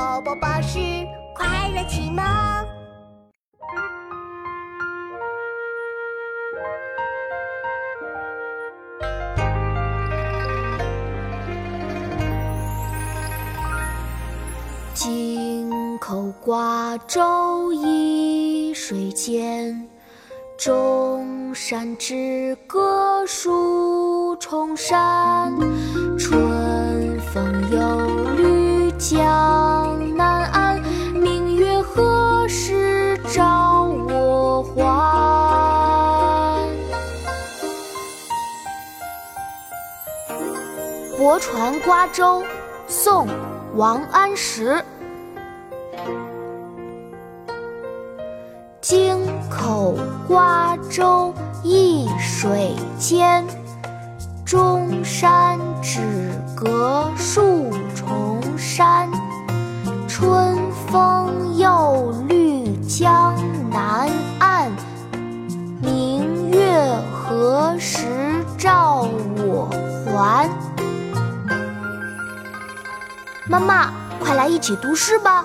宝宝巴士快乐启蒙。京口瓜洲一水间，钟山之歌数重山。春风又绿江泊船瓜洲》宋·王安石。京口瓜洲一水间，钟山只隔数重山。春风又绿江妈妈，快来一起读诗吧！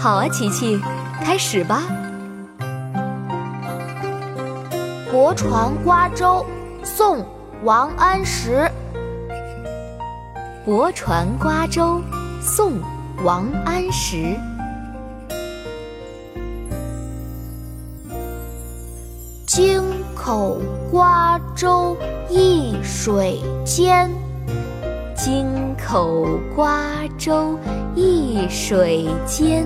好啊，琪琪。开始吧，《泊船瓜洲》宋·王安石。《泊船瓜洲》宋·王安石。京口瓜洲一水间，京口瓜洲一水间。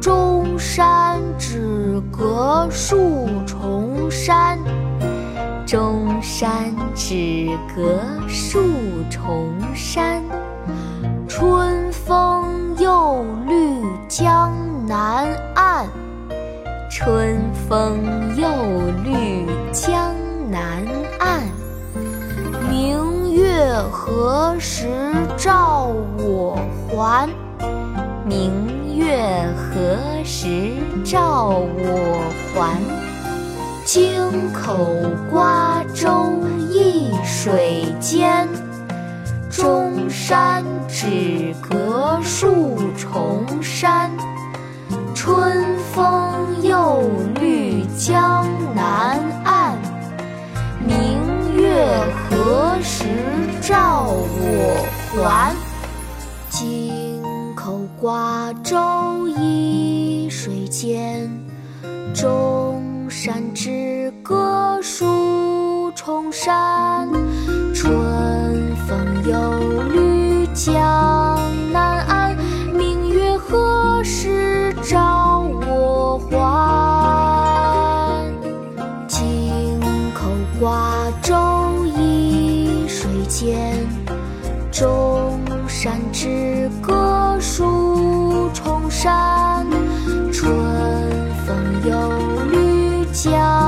钟山只隔数重山，钟山只隔数重山。春风又绿江南岸，春风又绿江南岸。何时照我还？明。月何时照我还？京口瓜洲一水间，钟山只隔数重山。瓜洲一水间，钟山只隔数重山。春风又绿江南岸，明月何时照我还？京口瓜洲一水间，钟山之隔。数重山，春风又绿江。